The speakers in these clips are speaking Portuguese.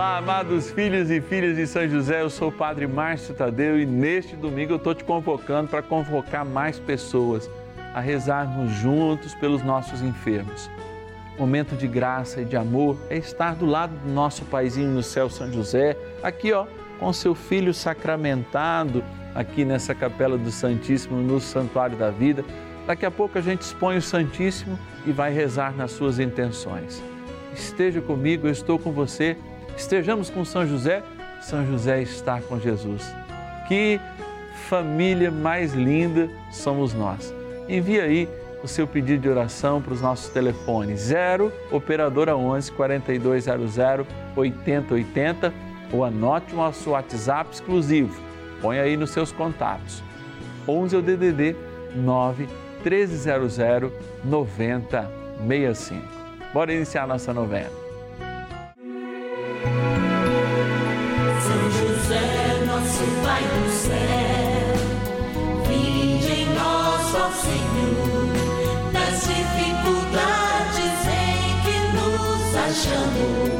Olá, amados filhos e filhas de São José, eu sou o Padre Márcio Tadeu e neste domingo eu estou te convocando para convocar mais pessoas a rezarmos juntos pelos nossos enfermos. Momento de graça e de amor é estar do lado do nosso paizinho no céu, São José, aqui ó, com seu filho sacramentado, aqui nessa capela do Santíssimo, no Santuário da Vida. Daqui a pouco a gente expõe o Santíssimo e vai rezar nas suas intenções. Esteja comigo, eu estou com você Estejamos com São José, São José está com Jesus. Que família mais linda somos nós. Envie aí o seu pedido de oração para os nossos telefones 0 operadora 11 4200 8080 ou anote o nosso WhatsApp exclusivo. Põe aí nos seus contatos. 11 é o DDD 9 1300 9065. Bora iniciar nossa novena. 脚步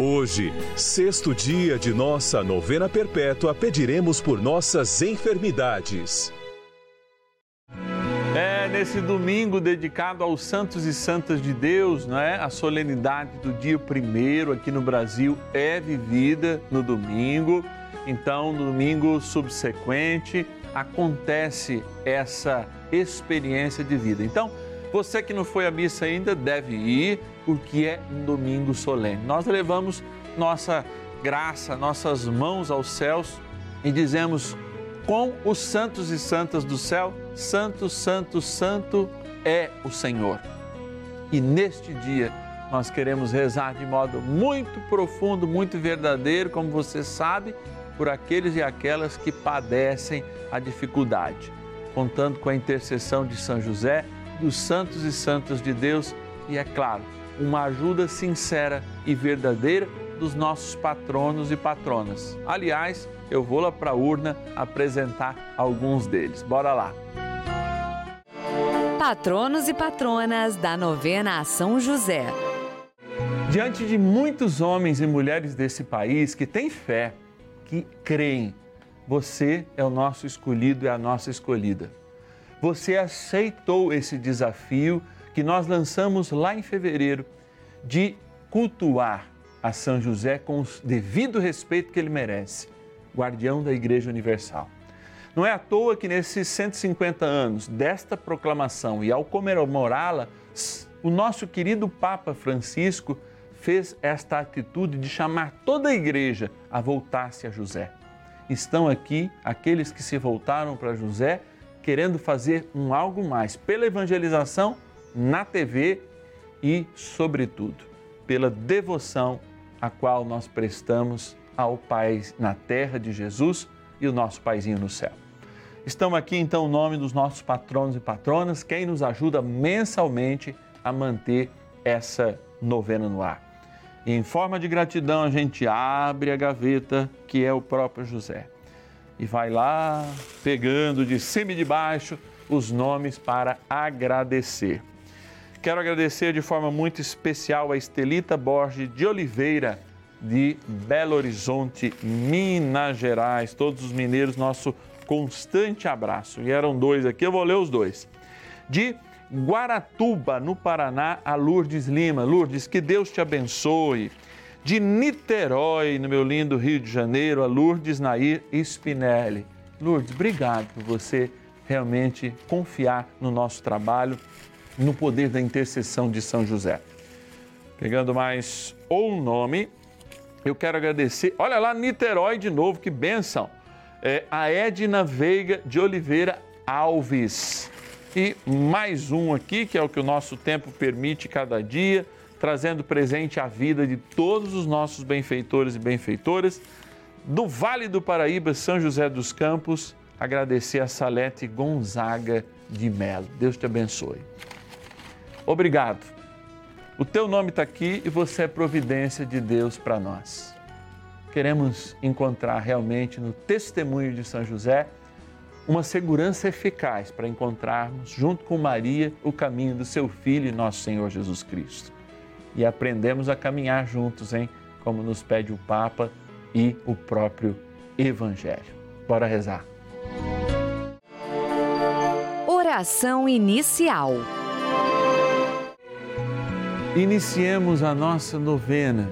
Hoje, sexto dia de nossa novena perpétua, pediremos por nossas enfermidades. É, nesse domingo dedicado aos santos e santas de Deus, não é? A solenidade do dia primeiro aqui no Brasil é vivida no domingo. Então, no domingo subsequente, acontece essa experiência de vida. Então, você que não foi à missa ainda deve ir, porque é um domingo solene. Nós levamos nossa graça, nossas mãos aos céus e dizemos com os santos e santas do céu: Santo, Santo, Santo é o Senhor. E neste dia nós queremos rezar de modo muito profundo, muito verdadeiro, como você sabe, por aqueles e aquelas que padecem a dificuldade, contando com a intercessão de São José dos santos e santas de Deus e, é claro, uma ajuda sincera e verdadeira dos nossos patronos e patronas. Aliás, eu vou lá para a urna apresentar alguns deles. Bora lá! Patronos e patronas da novena São José. Diante de muitos homens e mulheres desse país que têm fé, que creem, você é o nosso escolhido e a nossa escolhida você aceitou esse desafio que nós lançamos lá em fevereiro de cultuar a São José com o devido respeito que ele merece, guardião da Igreja Universal. Não é à toa que nesses 150 anos desta proclamação e ao comemorá-la, o nosso querido Papa Francisco fez esta atitude de chamar toda a igreja a voltar-se a José. Estão aqui aqueles que se voltaram para José querendo fazer um algo mais pela evangelização na TV e, sobretudo, pela devoção a qual nós prestamos ao Pai na terra de Jesus e o nosso Paizinho no céu. Estamos aqui então o nome dos nossos patronos e patronas, quem nos ajuda mensalmente a manter essa novena no ar. Em forma de gratidão, a gente abre a gaveta que é o próprio José. E vai lá pegando de cima e de baixo os nomes para agradecer. Quero agradecer de forma muito especial a Estelita Borges de Oliveira, de Belo Horizonte, Minas Gerais. Todos os mineiros, nosso constante abraço. E eram dois aqui, eu vou ler os dois. De Guaratuba, no Paraná, a Lourdes Lima. Lourdes, que Deus te abençoe. De Niterói, no meu lindo Rio de Janeiro, a Lourdes Nair Spinelli. Lourdes, obrigado por você realmente confiar no nosso trabalho, no poder da intercessão de São José. Pegando mais um nome, eu quero agradecer. Olha lá, Niterói de novo, que benção. É a Edna Veiga de Oliveira Alves. E mais um aqui, que é o que o nosso tempo permite cada dia, trazendo presente a vida de todos os nossos benfeitores e benfeitoras. Do Vale do Paraíba, São José dos Campos, agradecer a Salete Gonzaga de Melo. Deus te abençoe. Obrigado. O teu nome está aqui e você é providência de Deus para nós. Queremos encontrar realmente no testemunho de São José uma segurança eficaz para encontrarmos, junto com Maria, o caminho do seu Filho e nosso Senhor Jesus Cristo. E aprendemos a caminhar juntos, hein? Como nos pede o Papa e o próprio Evangelho. Bora rezar. Oração inicial. Iniciemos a nossa novena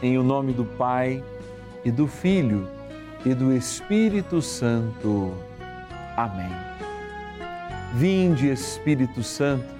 em o nome do Pai e do Filho e do Espírito Santo. Amém. Vinde, Espírito Santo,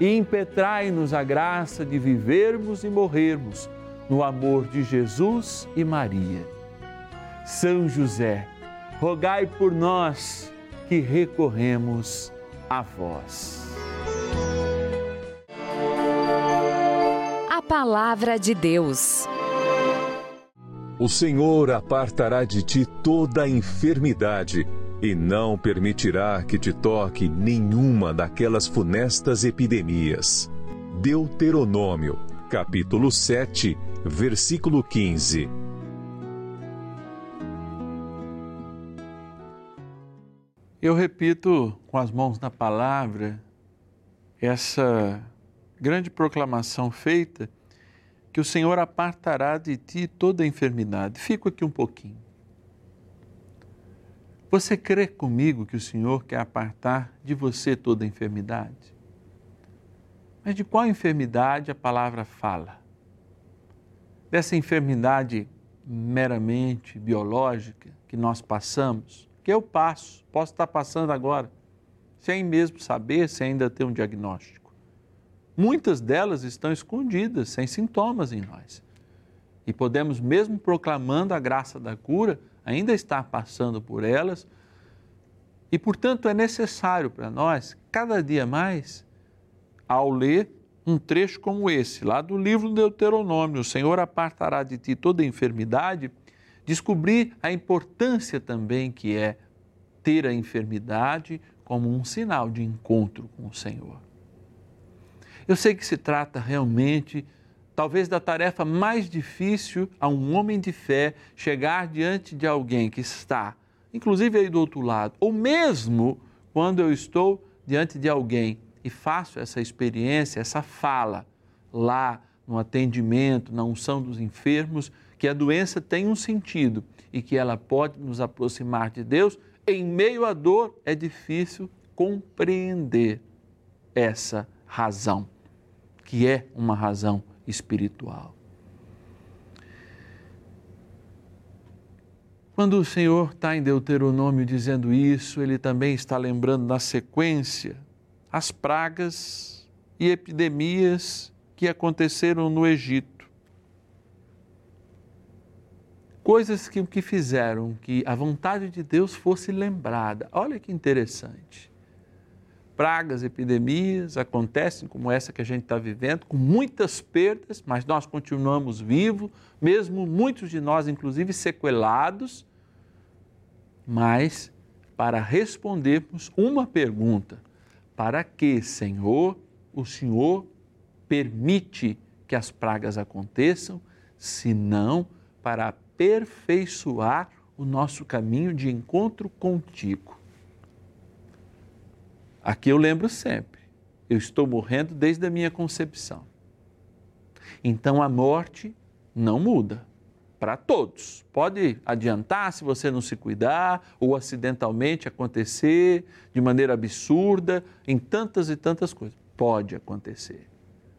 e impetrai-nos a graça de vivermos e morrermos no amor de Jesus e Maria. São José, rogai por nós que recorremos a vós. A Palavra de Deus. O Senhor apartará de ti toda enfermidade e não permitirá que te toque nenhuma daquelas funestas epidemias. Deuteronômio, capítulo 7, versículo 15. Eu repito com as mãos na palavra essa grande proclamação feita que o Senhor apartará de ti toda enfermidade. Fico aqui um pouquinho. Você crê comigo que o Senhor quer apartar de você toda enfermidade? Mas de qual enfermidade a palavra fala? Dessa enfermidade meramente biológica que nós passamos, que eu passo, posso estar passando agora, sem mesmo saber, sem ainda ter um diagnóstico. Muitas delas estão escondidas, sem sintomas em nós. E podemos, mesmo proclamando a graça da cura, ainda estar passando por elas. E, portanto, é necessário para nós, cada dia mais, ao ler um trecho como esse, lá do livro do Deuteronômio, o Senhor apartará de ti toda enfermidade, descobrir a importância também que é ter a enfermidade como um sinal de encontro com o Senhor. Eu sei que se trata realmente, talvez, da tarefa mais difícil a um homem de fé chegar diante de alguém que está, inclusive aí do outro lado, ou mesmo quando eu estou diante de alguém e faço essa experiência, essa fala lá no atendimento, na unção dos enfermos, que a doença tem um sentido e que ela pode nos aproximar de Deus, em meio à dor é difícil compreender essa razão, que é uma razão espiritual. Quando o Senhor está em Deuteronômio dizendo isso, ele também está lembrando na sequência as pragas e epidemias que aconteceram no Egito. Coisas que, que fizeram que a vontade de Deus fosse lembrada. Olha que interessante. Pragas, epidemias acontecem, como essa que a gente está vivendo, com muitas perdas, mas nós continuamos vivos, mesmo muitos de nós, inclusive, sequelados. Mas para respondermos uma pergunta: para que, Senhor, o Senhor permite que as pragas aconteçam, senão para aperfeiçoar o nosso caminho de encontro contigo. Aqui eu lembro sempre, eu estou morrendo desde a minha concepção. Então a morte não muda para todos. Pode adiantar se você não se cuidar ou acidentalmente acontecer de maneira absurda em tantas e tantas coisas. Pode acontecer.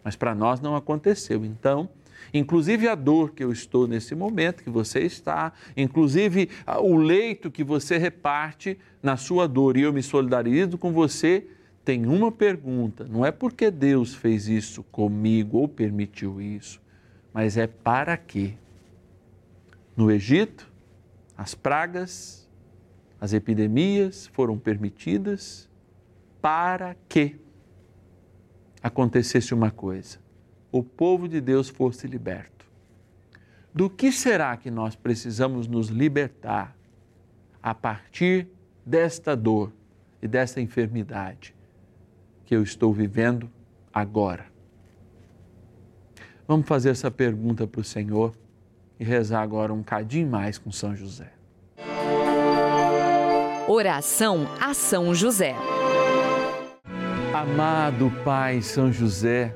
Mas para nós não aconteceu. Então, inclusive a dor que eu estou nesse momento, que você está, inclusive o leito que você reparte na sua dor, e eu me solidarizo com você, tem uma pergunta: não é porque Deus fez isso comigo ou permitiu isso, mas é para quê? No Egito, as pragas, as epidemias foram permitidas para que acontecesse uma coisa: o povo de Deus fosse liberto. Do que será que nós precisamos nos libertar a partir desta dor e desta enfermidade que eu estou vivendo agora? Vamos fazer essa pergunta para o Senhor e rezar agora um cadinho mais com São José. Oração a São José. Amado Pai São José,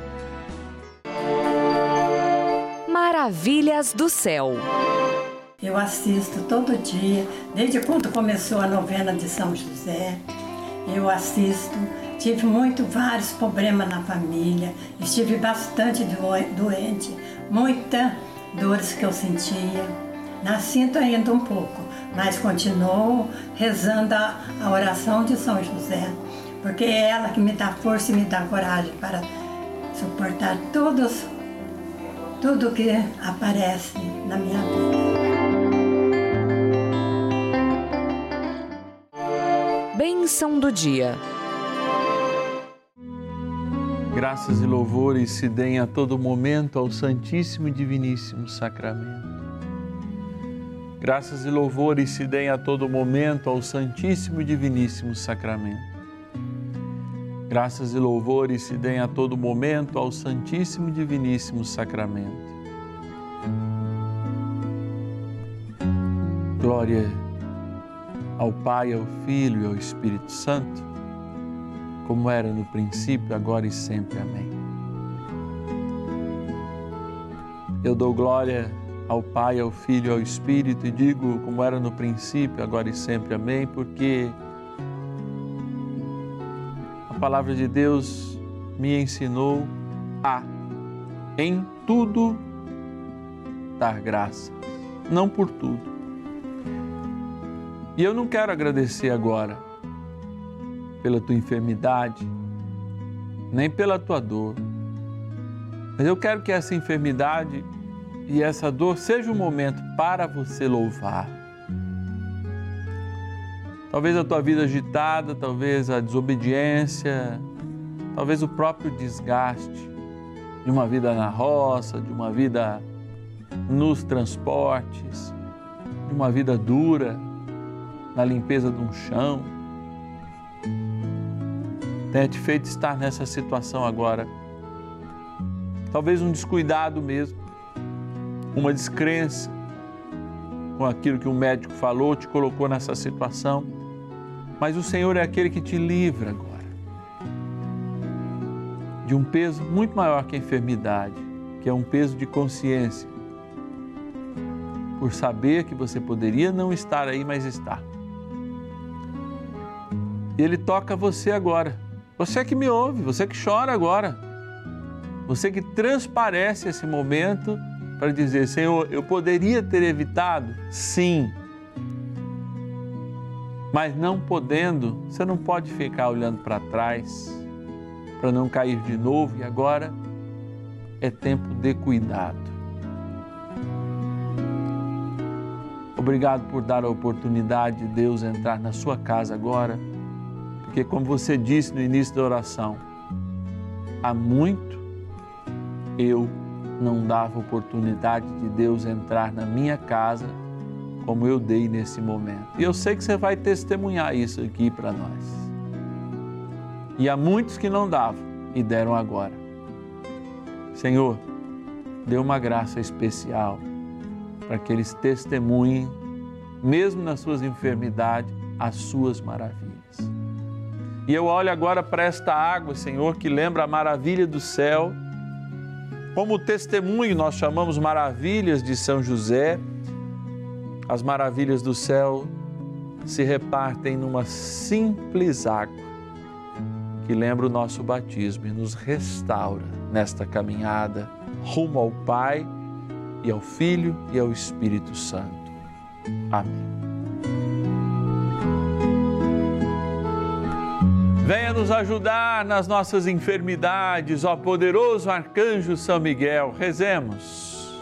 Maravilhas do céu. Eu assisto todo dia, desde quando começou a novena de São José. Eu assisto. Tive muito vários problemas na família, estive bastante doente, muitas dores que eu sentia. Nascinto ainda um pouco, mas continuo rezando a, a oração de São José, porque é ela que me dá força e me dá coragem para suportar todos, tudo que aparece na minha vida. Bênção do dia. Graças e louvores se deem a todo momento ao Santíssimo e Diviníssimo Sacramento. Graças e louvores se deem a todo momento ao Santíssimo e Diviníssimo Sacramento. Graças e louvores se deem a todo momento ao Santíssimo e Diviníssimo Sacramento. Glória ao Pai, ao Filho e ao Espírito Santo, como era no princípio, agora e sempre. Amém. Eu dou glória ao Pai, ao Filho e ao Espírito e digo, como era no princípio, agora e sempre. Amém, porque palavra de Deus me ensinou a, em tudo, dar graças, não por tudo e eu não quero agradecer agora pela tua enfermidade, nem pela tua dor. Mas eu quero que essa enfermidade e essa dor seja um momento para você louvar. Talvez a tua vida agitada, talvez a desobediência, talvez o próprio desgaste de uma vida na roça, de uma vida nos transportes, de uma vida dura na limpeza de um chão, tenha te feito estar nessa situação agora. Talvez um descuidado mesmo, uma descrença com aquilo que um médico falou, te colocou nessa situação. Mas o Senhor é aquele que te livra agora de um peso muito maior que a enfermidade, que é um peso de consciência, por saber que você poderia não estar aí, mas está. E Ele toca você agora. Você que me ouve, você que chora agora. Você que transparece esse momento para dizer: Senhor, eu poderia ter evitado? Sim. Mas não podendo, você não pode ficar olhando para trás para não cair de novo e agora é tempo de cuidado. Obrigado por dar a oportunidade de Deus entrar na sua casa agora porque, como você disse no início da oração, há muito eu não dava oportunidade de Deus entrar na minha casa como eu dei nesse momento. E eu sei que você vai testemunhar isso aqui para nós. E há muitos que não davam e deram agora. Senhor, dê uma graça especial para que eles testemunhem, mesmo nas suas enfermidades, as suas maravilhas. E eu olho agora para esta água, Senhor, que lembra a maravilha do céu. Como testemunho, nós chamamos maravilhas de São José. As maravilhas do céu se repartem numa simples água que lembra o nosso batismo e nos restaura nesta caminhada rumo ao Pai e ao Filho e ao Espírito Santo. Amém. Venha nos ajudar nas nossas enfermidades, ó poderoso arcanjo São Miguel. Rezemos.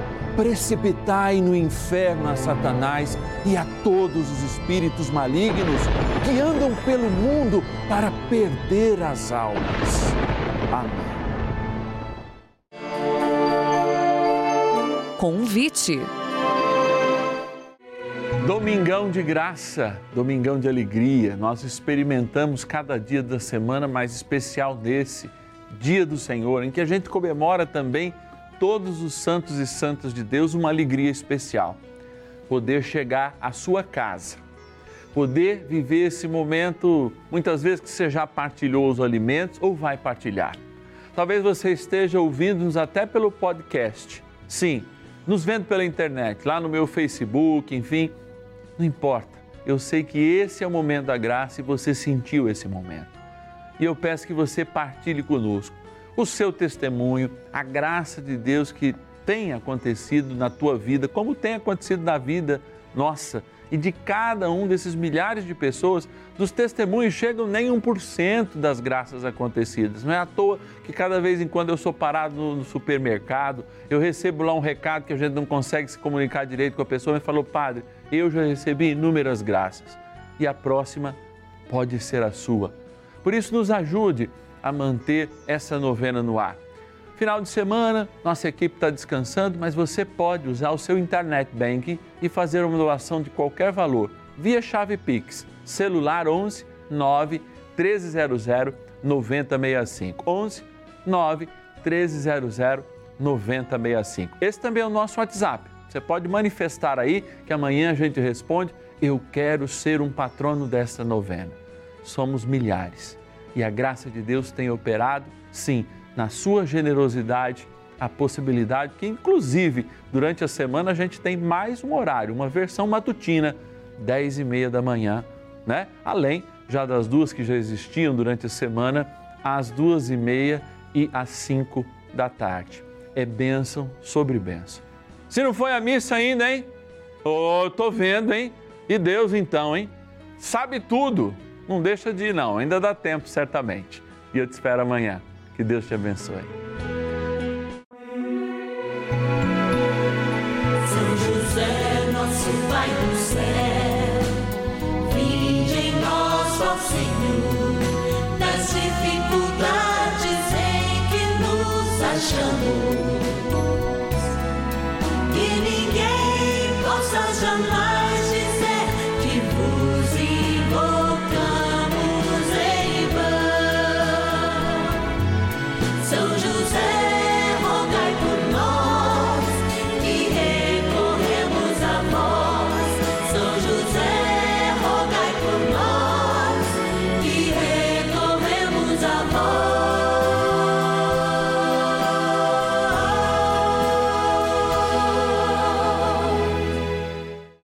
precipitai no inferno a Satanás e a todos os espíritos malignos que andam pelo mundo para perder as almas. Amém. Convite. Domingão de graça, domingão de alegria. Nós experimentamos cada dia da semana mais especial desse dia do Senhor, em que a gente comemora também todos os santos e santas de Deus uma alegria especial. Poder chegar à sua casa, poder viver esse momento, muitas vezes que você já partilhou os alimentos ou vai partilhar. Talvez você esteja ouvindo-nos até pelo podcast. Sim, nos vendo pela internet, lá no meu Facebook, enfim, não importa. Eu sei que esse é o momento da graça e você sentiu esse momento. E eu peço que você partilhe conosco o seu testemunho, a graça de Deus que tem acontecido na tua vida, como tem acontecido na vida nossa e de cada um desses milhares de pessoas, dos testemunhos chegam nem 1% das graças acontecidas. Não é à toa que cada vez em quando eu sou parado no supermercado, eu recebo lá um recado que a gente não consegue se comunicar direito com a pessoa e falou, padre, eu já recebi inúmeras graças e a próxima pode ser a sua. Por isso, nos ajude a manter essa novena no ar. Final de semana, nossa equipe está descansando, mas você pode usar o seu internet banking e fazer uma doação de qualquer valor via chave Pix, celular 11 9 1300 9065. 11 9 1300 9065. Esse também é o nosso WhatsApp. Você pode manifestar aí que amanhã a gente responde. Eu quero ser um patrono desta novena. Somos milhares e a graça de Deus tem operado, sim, na sua generosidade, a possibilidade que, inclusive, durante a semana a gente tem mais um horário, uma versão matutina, 10 e meia da manhã, né? Além já das duas que já existiam durante a semana, às duas e meia e às cinco da tarde. É bênção sobre bênção. Se não foi a missa ainda, hein? Oh, tô vendo, hein? E Deus então, hein? Sabe tudo não deixa de ir, não, ainda dá tempo, certamente. E eu te espero amanhã. Que Deus te abençoe.